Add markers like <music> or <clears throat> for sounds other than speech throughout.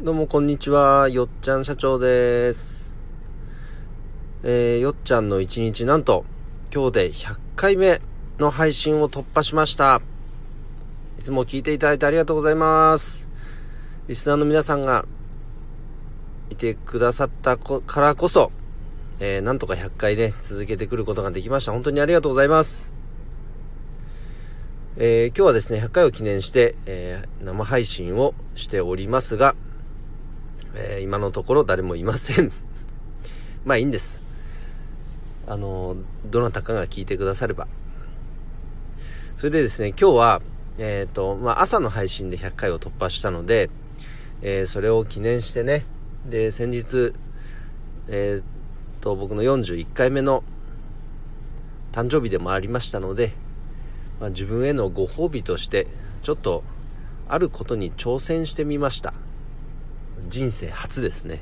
どうもこんにちは、よっちゃん社長です。えー、よっちゃんの一日なんと、今日で100回目の配信を突破しました。いつも聞いていただいてありがとうございます。リスナーの皆さんがいてくださったからこそ、えー、なんとか100回で、ね、続けてくることができました。本当にありがとうございます。えー、今日はですね、100回を記念して、えー、生配信をしておりますが、えー、今のところ誰もいません。<laughs> まあいいんです。あの、どなたかが聞いてくだされば。それでですね、今日は、えっ、ー、と、まあ朝の配信で100回を突破したので、えー、それを記念してね、で、先日、えっ、と、僕の41回目の誕生日でもありましたので、まあ、自分へのご褒美としてちょっとあることに挑戦してみました人生初ですね、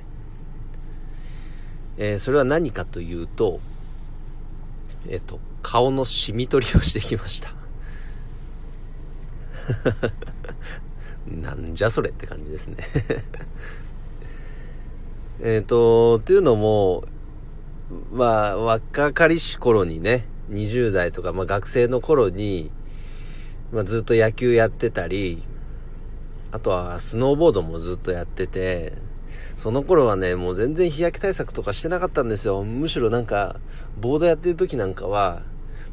えー、それは何かというとえっ、と顔のシミ取りをしてきました。<laughs> なんじゃそれって感じですね。<laughs> えっと、というのも、まあ、若かりし頃にね、20代とか、まあ、学生の頃に、まあ、ずっと野球やってたり、あとはスノーボードもずっとやってて、その頃はね、もう全然日焼け対策とかしてなかったんですよ。むしろなんか、ボードやってる時なんかは、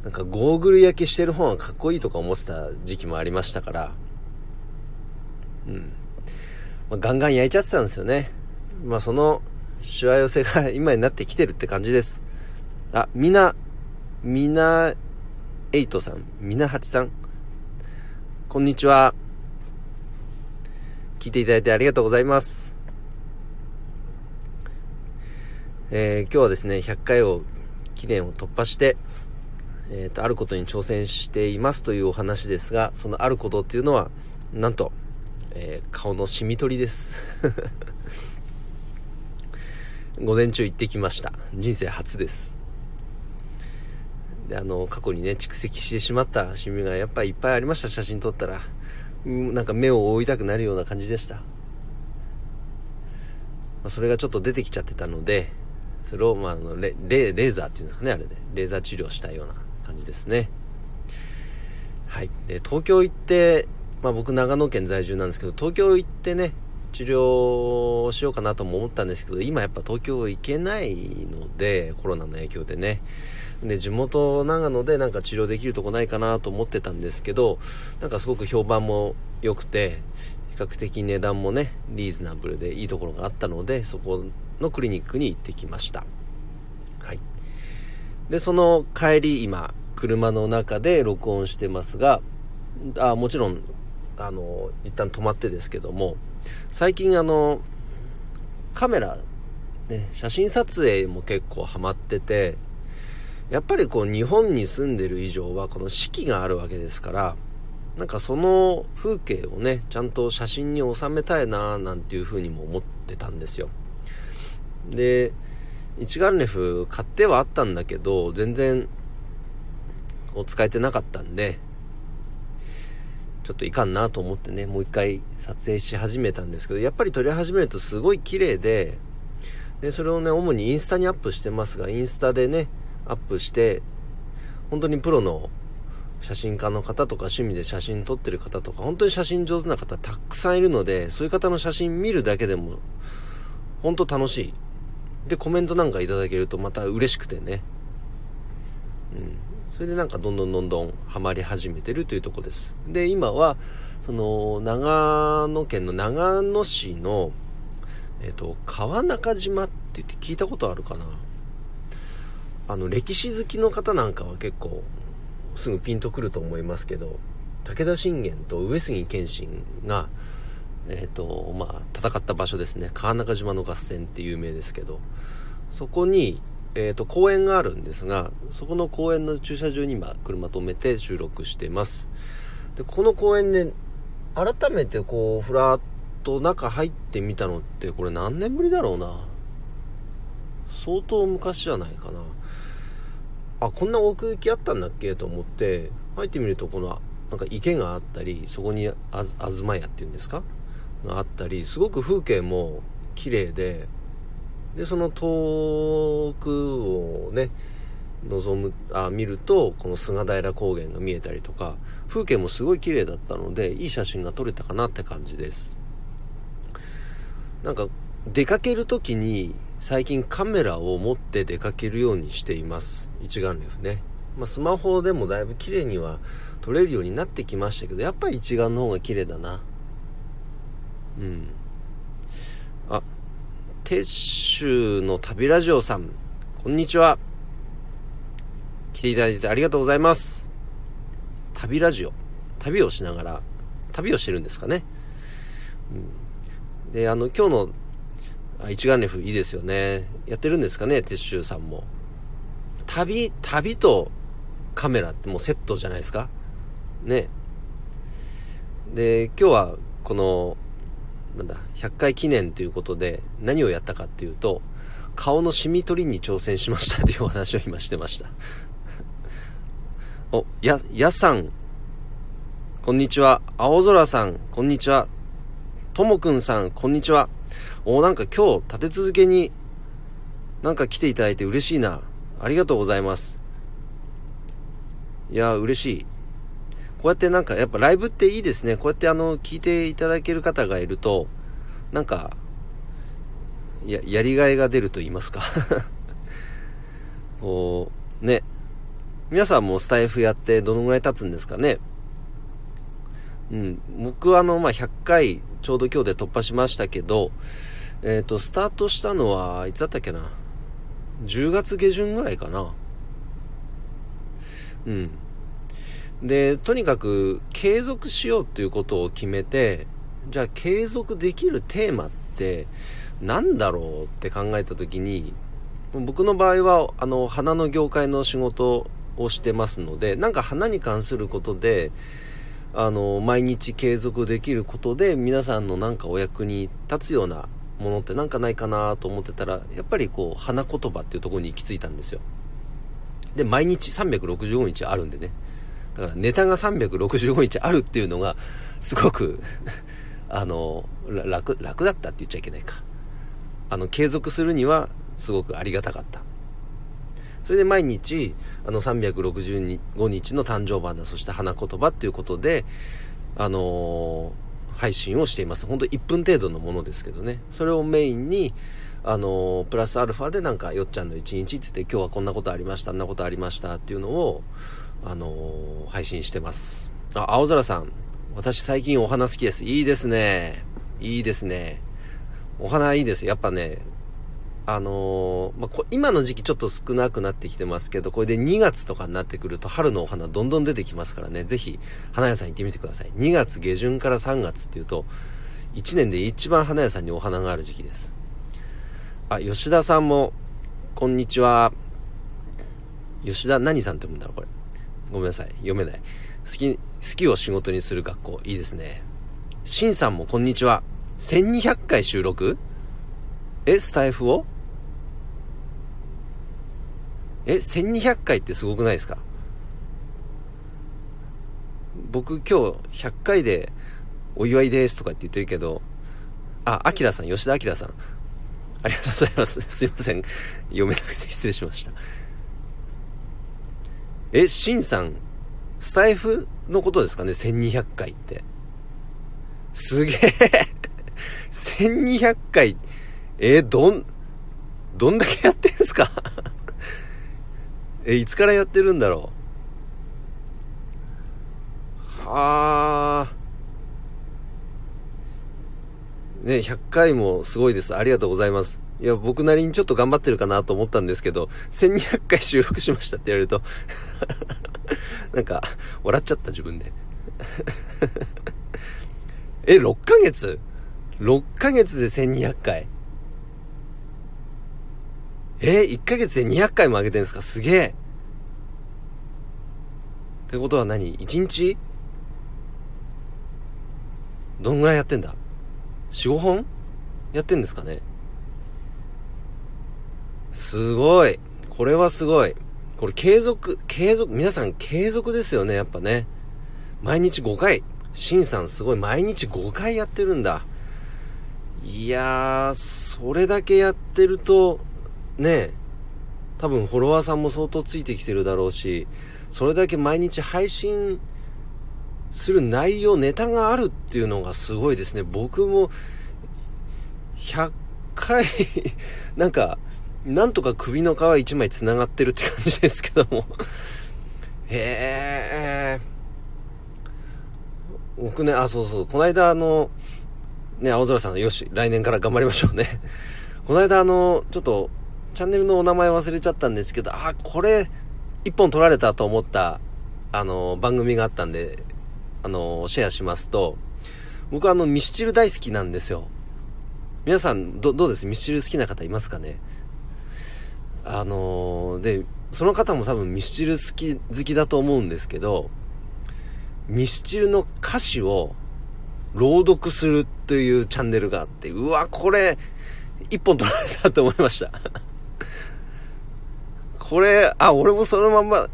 なんかゴーグル焼けしてる方がかっこいいとか思ってた時期もありましたから、うん。まあ、ガンガン焼いちゃってたんですよね。まあその、しわ寄せが <laughs> 今になってきてるって感じです。あ、みな、みな、エイトさん、みなはちさん、こんにちは。聞いていただいてありがとうございます。えー、今日はですね、100回を、記念を突破して、えっ、ー、と、あることに挑戦していますというお話ですが、そのあることっていうのは、なんと、えー、顔のシミ取りです。<laughs> 午前中行ってきました。人生初です。で、あの、過去にね、蓄積してしまったシミがやっぱりいっぱいありました、写真撮ったら。なんか目を覆いたくなるような感じでした。ま、それがちょっと出てきちゃってたので、それを、まあ、のレレーザーっていうんですかね、あれで。レーザー治療したような感じですね。はい。で、東京行って、まあ僕長野県在住なんですけど、東京行ってね、治療しようかなとも思ったんですけど、今やっぱ東京行けないので、コロナの影響でね。で、地元長野でなんか治療できるとこないかなと思ってたんですけど、なんかすごく評判も良くて、比較的値段もね、リーズナブルでいいところがあったので、そこのクリニックに行ってきました。はい。で、その帰り、今、車の中で録音してますが、あもちろん、あの、一旦止まってですけども、最近あの、カメラ、ね、写真撮影も結構ハマってて、やっぱりこう日本に住んでる以上はこの四季があるわけですから、なんかその風景をね、ちゃんと写真に収めたいななんていうふうにも思ってたんですよ。で、一眼レフ買ってはあったんだけど、全然こう使えてなかったんで、ちょっといかんなと思ってね、もう一回撮影し始めたんですけど、やっぱり撮り始めるとすごい綺麗で、で、それをね、主にインスタにアップしてますが、インスタでね、アップして、本当にプロの写真家の方とか趣味で写真撮ってる方とか、本当に写真上手な方たくさんいるので、そういう方の写真見るだけでも、本当楽しい。で、コメントなんかいただけるとまた嬉しくてね。うん。それでなんかどんどんどんどんハマり始めてるというとこです。で、今は、その、長野県の長野市の、えっ、と、川中島って言って聞いたことあるかなあの、歴史好きの方なんかは結構、すぐピンとくると思いますけど、武田信玄と上杉謙信が、えっ、ー、と、まあ、戦った場所ですね。川中島の合戦って有名ですけど、そこに、えっ、ー、と、公園があるんですが、そこの公園の駐車場に今、車止めて収録してます。で、この公園で、改めてこう、ふらっと中入ってみたのって、これ何年ぶりだろうな。相当昔じゃないかな。あこんな奥行きあったんだっけと思って入ってみるとこのなんか池があったりそこにあず東屋っていうんですか？があったり、すごく風景も綺麗で、で、その遠くをね、望む、あ、見ると、この菅平高原が見えたりとか、風景もすごい綺麗だったので、いい写真が撮れたかなって感じです。なんか、出かける時に、最近カメラを持って出かけるようにしています。一眼レフね。まあ、スマホでもだいぶ綺麗には撮れるようになってきましたけど、やっぱり一眼の方が綺麗だな。うん。あ、鉄州の旅ラジオさん、こんにちは。来ていただいてありがとうございます。旅ラジオ。旅をしながら、旅をしてるんですかね。うん、で、あの、今日の一眼レフいいですよね。やってるんですかね、鉄州さんも。旅、旅とカメラってもうセットじゃないですか。ね。で、今日はこの、なんだ、100回記念ということで何をやったかっていうと、顔のシミ取りに挑戦しましたというお話を今してました。<laughs> お、や、やさん、こんにちは。青空さん、こんにちは。ともくんさん、こんにちは。お、なんか今日立て続けになんか来ていただいて嬉しいな。ありがとうございます。いや、嬉しい。こうやってなんかやっぱライブっていいですね。こうやってあの、聞いていただける方がいると、なんか、や、やりがいが出ると言いますか <laughs> こう、ね。皆さんもスタイフやってどのぐらい経つんですかねうん。僕はあの、まあ、100回ちょうど今日で突破しましたけど、えっ、ー、と、スタートしたのは、いつだったっけな？10月下旬ぐらいかな。うん。で、とにかく継続しようっていうことを決めて、じゃあ継続できるテーマって何だろうって考えた時に、僕の場合は、あの、花の業界の仕事をしてますので、なんか花に関することで、あの、毎日継続できることで、皆さんのなんかお役に立つようなものってなんかないかなと思ってたら、やっぱりこう、花言葉っていうところに行き着いたんですよ。で、毎日365日あるんでね。だからネタが365日あるっていうのが、すごく <laughs> あの、楽、楽だったって言っちゃいけないか。あの、継続するには、すごくありがたかった。それで毎日、あの365日の誕生花、そして花言葉っていうことで、あの、配信をしています。ほんと1分程度のものですけどね。それをメインに、あの、プラスアルファでなんか、よっちゃんの一日って言って、今日はこんなことありました、あんなことありましたっていうのを、あの、配信してます。あ、青空さん。私最近お花好きです。いいですね。いいですね。お花いいです。やっぱね、あのー、まあ、今の時期ちょっと少なくなってきてますけど、これで2月とかになってくると春のお花どんどん出てきますからね、ぜひ花屋さん行ってみてください。2月下旬から3月っていうと、1年で一番花屋さんにお花がある時期です。あ、吉田さんも、こんにちは。吉田何さんって読むんだろう、これ。ごめんなさい。読めない。好き、好きを仕事にする学校。いいですね。しんさんもこんにちは。1200回収録？え、スタイフを？え、1200回ってすごくないですか？僕今日100回でお祝いですとかって言ってるけど、あ、アキラさん、吉田アキラさん。ありがとうございます。<laughs> すいません。読めなくて失礼しました。え、シンさん、スタイフのことですかね ?1200 回って。すげえ1200回、えどん、どんだけやってんすか？え、いつからやってるんだろう？はあ。ね、100回もすごいです。ありがとうございます。いや、僕なりにちょっと頑張ってるかなと思ったんですけど、1200回収録しましたって言われると <laughs> なんか、笑っちゃった自分で <laughs> え、6ヶ月 ?6 ヶ月で1200回えー、1ヶ月で200回も上げてんすか？すげえ。ってことは何 ?1 日？どんぐらいやってんだ ?4、5本？やってんですかね？すごい。これはすごい。これ継続、継続、皆さん継続ですよね、やっぱね。毎日5回。シンさんすごい。毎日5回やってるんだ。いやー、それだけやってると、ね、多分フォロワーさんも相当ついてきてるだろうし、それだけ毎日配信する内容、ネタがあるっていうのがすごいですね。僕も、100回 <laughs> なんか、なんとか首の皮一枚繋がってるって感じですけどもへえ。僕ね、あ、そうそう、この間あの、ね、青空さんよし、来年から頑張りましょうね。この間あの、ちょっと、チャンネルのお名前忘れちゃったんですけど、あ、これ、一本取られたと思った、あの、番組があったんで、あの、シェアしますと、僕はあの、ミスチル大好きなんですよ。皆さん、ど、どうです？ミスチル好きな方いますかね？あので、その方も多分ミスチル好き、好きだと思うんですけど、ミスチルの歌詞を朗読するというチャンネルがあって、うわ、これ、一本取られたと思いました。これ、あ、俺もそのまんま、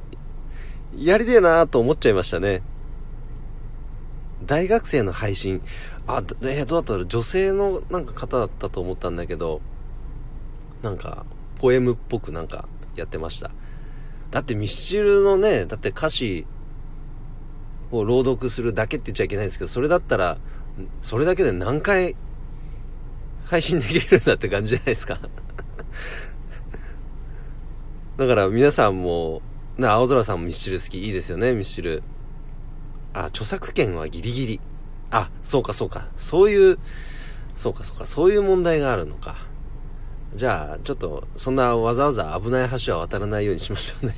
やりてえなと思っちゃいましたね。大学生の配信、あ、えー、どうだったら女性のなんか方だったと思ったんだけど、なんか、ポエムっぽくなんかやってました。だってミスチルのね、だって歌詞を朗読するだけって言っちゃいけないんですけど、それだったら、それだけで何回配信できるんだって感じじゃないですかだから皆さんも、な、青空さんもミスチル好き。いいですよね、ミスチル。あ、著作権はギリギリ。あ、そうかそうか。そういう、そうかそうか。そういう問題があるのか。じゃあ、ちょっと、そんなわざわざ危ない橋は渡らないようにしましょうね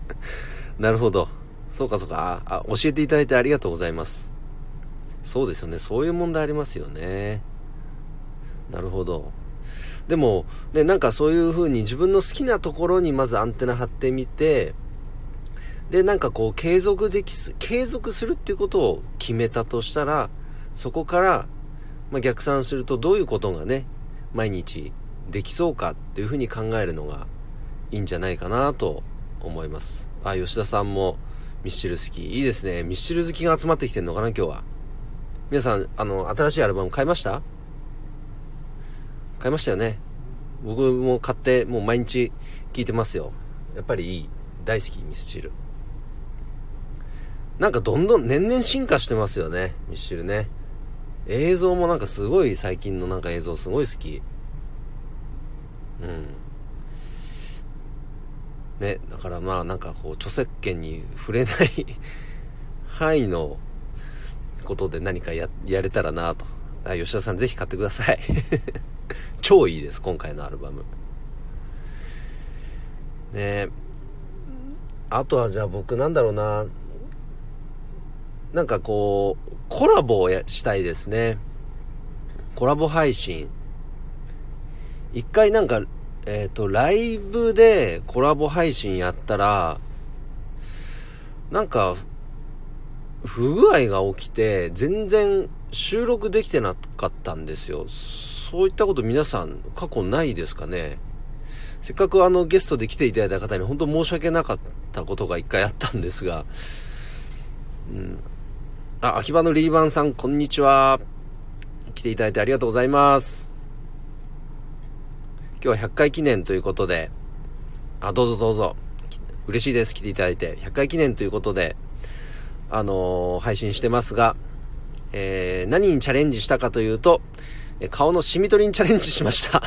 <laughs> なるほど。そうかそうか。あ、教えていただいてありがとうございます。そうですよね。そういう問題ありますよね。なるほど。でも、ね、なんかそういう風に自分の好きなところにまずアンテナ張ってみて、で、なんかこう、継続できす、継続するっていうことを決めたとしたら、そこから、まあ、逆算するとどういうことがね、毎日できそうかっていうふうに考えるのがいいんじゃないかなと思います。あ、吉田さんもミスチル好き。いいですね。ミスチル好きが集まってきてんのかな、今日は。皆さん、あの、新しいアルバム買いました？買いましたよね。僕も買って、もう毎日聴いてますよ。やっぱりいい。大好き、ミスチル。なんかどんどん年々進化してますよね、ミスチルね。映像もなんかすごい最近のなんか映像すごい好き。うん。ね、だからまあなんかこう著作権に触れない <laughs> 範囲のことで何かや、やれたらなと。吉田さんぜひ買ってください <laughs> 超いいです、今回のアルバム。ねあとはじゃあ僕なんだろうな。なんかこう、コラボをしたいですね。コラボ配信。一回なんか、えっ、ー、と、ライブでコラボ配信やったら、なんか、不具合が起きて、全然収録できてなかったんですよ。そういったこと皆さん過去ないですかね？せっかくあのゲストで来ていただいた方に本当申し訳なかったことが一回あったんですが、うん。あ、秋葉のリーバンさん、こんにちは。来ていただいてありがとうございます。今日は100回記念ということで、あ、どうぞどうぞ。嬉しいです。来ていただいて。100回記念ということで、あのー、配信してますが、えー、何にチャレンジしたかというと、顔のシミ取りにチャレンジしました。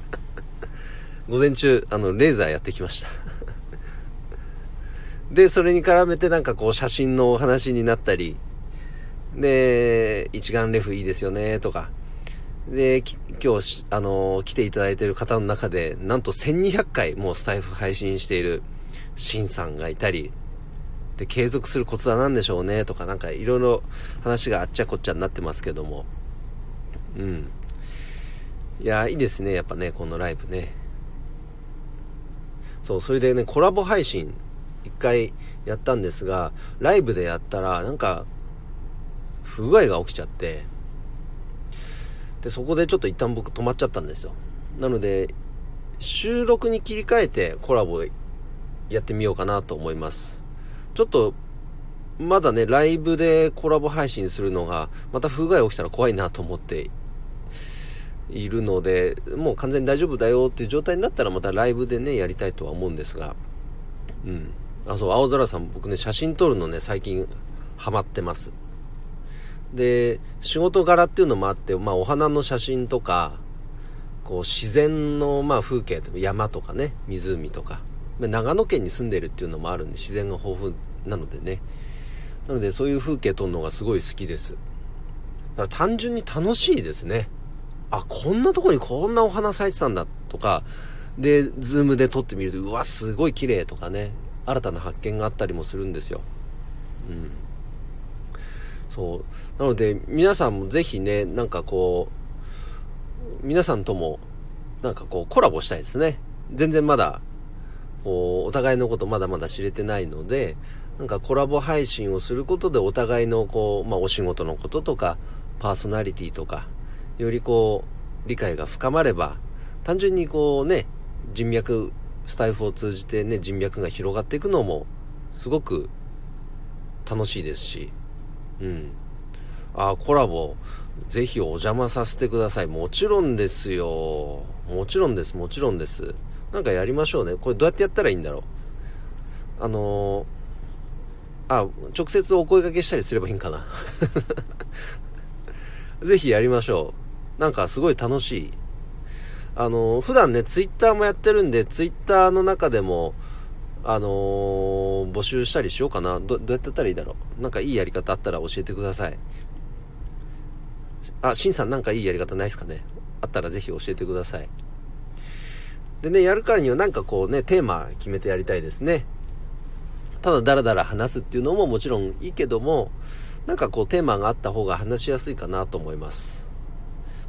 <laughs> 午前中、あの、レーザーやってきました。<laughs> で、それに絡めてなんかこう写真のお話になったり、で、一眼レフいいですよね、とか、で、今日、あのー、来ていただいている方の中で、なんと1200回もうスタイフ配信しているシンさんがいたり、で、継続するコツは何でしょうね、とか、なんかいろいろ話があっちゃこっちゃになってますけども。うん。いや、いいですね、やっぱね、このライブね。そう、それでね、コラボ配信、一回やったんですが、ライブでやったら、なんか、不具合が起きちゃって、で、そこでちょっと一旦僕止まっちゃったんですよ。なので、収録に切り替えてコラボやってみようかなと思います。ちょっと、まだね、ライブでコラボ配信するのが、また不具合起きたら怖いなと思っているので、もう完全に大丈夫だよっていう状態になったらまたライブでね、やりたいとは思うんですが、うん。あ、そう、青空さん、僕ね、写真撮るのね、最近ハマってます。で、仕事柄っていうのもあって、まあ、お花の写真とか、こう、自然の、まあ、風景、山とかね、湖とか、長野県に住んでるっていうのもあるんで、自然が豊富なのでね。なので、そういう風景撮るのがすごい好きです。だから単純に楽しいですね。あ、こんなとこにこんなお花咲いてたんだとか、で、ズームで撮ってみると、うわ、すごい綺麗とかね、新たな発見があったりもするんですよ。うん。そう。なので、皆さんもぜひね、なんかこう、皆さんとも、なんかこう、コラボしたいですね。全然まだ、こう、お互いのことまだまだ知れてないので、なんかコラボ配信をすることでお互いのこう、まあお仕事のこととか、パーソナリティとか、よりこう、理解が深まれば、単純にこうね、人脈、スタイフを通じてね、人脈が広がっていくのも、すごく楽しいですし、うん。あ、コラボ、ぜひお邪魔させてください。もちろんですよ。もちろんです、もちろんです。なんかやりましょうね。これどうやってやったらいいんだろう。あのー、あ、直接お声掛けしたりすればいいんかな。<laughs> ぜひやりましょう。なんかすごい楽しい。あのー、普段ね、ツイッターもやってるんで、ツイッターの中でも、あのー、募集したりしようかな。ど、どうやってやったらいいだろう。なんかいいやり方あったら教えてください。あ、シンさんなんかいいやり方ないですかねあったらぜひ教えてください。でね、やるからにはなんかこうね、テーマ決めてやりたいですね。ただダラダラ話すっていうのももちろんいいけども、なんかこうテーマがあった方が話しやすいかなと思います。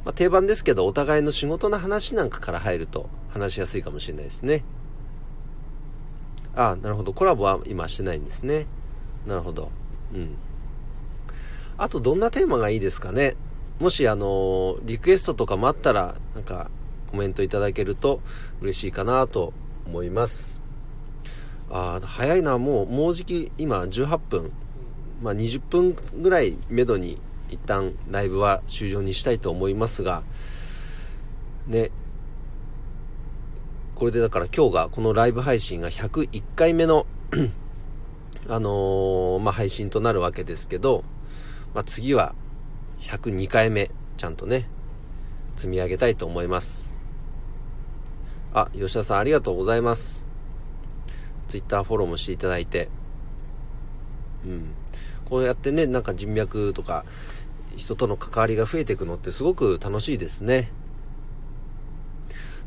まあ、定番ですけど、お互いの仕事の話なんかから入ると話しやすいかもしれないですね。あなるほど。コラボは今してないんですね。なるほど。うん。あと、どんなテーマがいいですかね。もし、あの、リクエストとかもあったら、なんか、コメントいただけると嬉しいかなと思います。あ、早いな。もう、もうじき、今、18分。まあ、20分ぐらいめどに、一旦、ライブは終了にしたいと思いますが、ね、これでだから今日がこのライブ配信が101回目の <clears throat> あのー、まあ、配信となるわけですけど、まあ、次は102回目、ちゃんとね、積み上げたいと思います。あ、吉田さんありがとうございます。ツイッターフォローもしていただいて。うん。こうやってね、なんか人脈とか、人との関わりが増えていくのってすごく楽しいですね。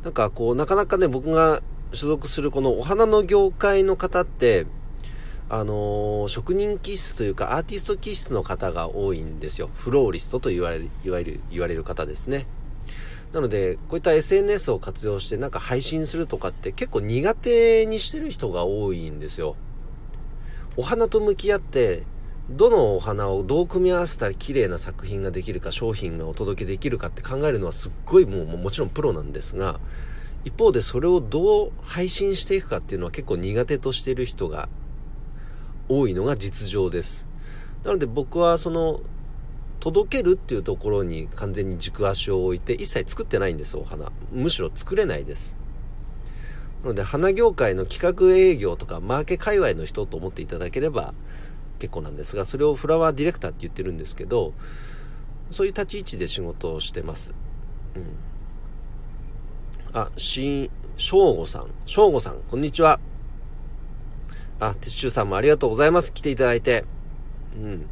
なんかこう、なかなかね、僕が所属するこのお花の業界の方って、あのー、職人気質というかアーティスト気質の方が多いんですよ。フローリストと言われる、いわゆる、言われる方ですね。なので、こういった SNS を活用してなんか配信するとかって結構苦手にしてる人が多いんですよ。お花と向き合って、どのお花をどう組み合わせたら綺麗な作品ができるか、商品がお届けできるかって考えるのはすっごいもうもちろんプロなんですが、一方でそれをどう配信していくかっていうのは結構苦手としてる人が多いのが実情です。なので僕はその、届けるっていうところに完全に軸足を置いて一切作ってないんです、お花。むしろ作れないです。なので花業界の企画営業とかマーケ界隈の人と思っていただければ結構なんですが、それをフラワーディレクターって言ってるんですけど、そういう立ち位置で仕事をしてます。うん。あ、しん、しょうごさん。しょうごさん、こんにちは。あ、鉄柱さんもありがとうございます。来ていただいて。うん。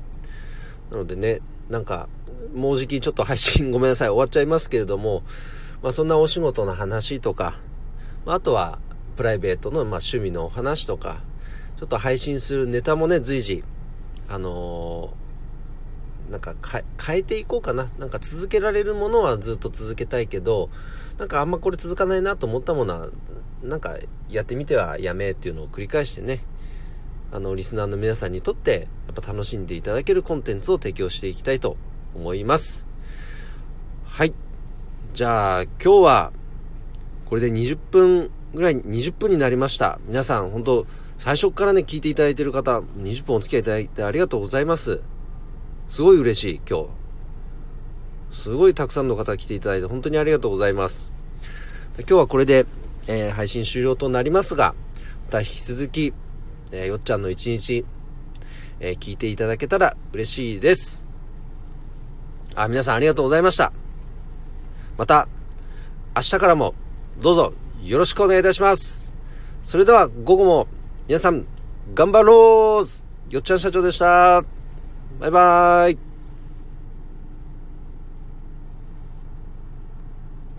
なのでね、なんか、もうじきちょっと配信 <laughs> ごめんなさい、終わっちゃいますけれども、まあそんなお仕事の話とか、まあとはプライベートのまあ趣味のお話とか、ちょっと配信するネタもね、随時あのー、なんか変えていこうかな。なんか続けられるものはずっと続けたいけど、なんかあんまこれ続かないなと思ったものは、なんかやってみてはやめっていうのを繰り返してね、あの、リスナーの皆さんにとって、やっぱ楽しんでいただけるコンテンツを提供していきたいと思います。はい。じゃあ、今日は、これで20分ぐらい、20分になりました。皆さん、本当最初からね、聞いていただいている方、20分お付き合いいただいてありがとうございます。すごい嬉しい、今日。すごいたくさんの方来ていただいて本当にありがとうございます。今日はこれで、えー、配信終了となりますが、また引き続き、えー、よっちゃんの一日、えー、聞いていただけたら嬉しいです。あ、皆さんありがとうございました。また、明日からもどうぞよろしくお願いいたします。それでは午後も皆さん頑張ろうよっちゃん社長でした。バイバーイ。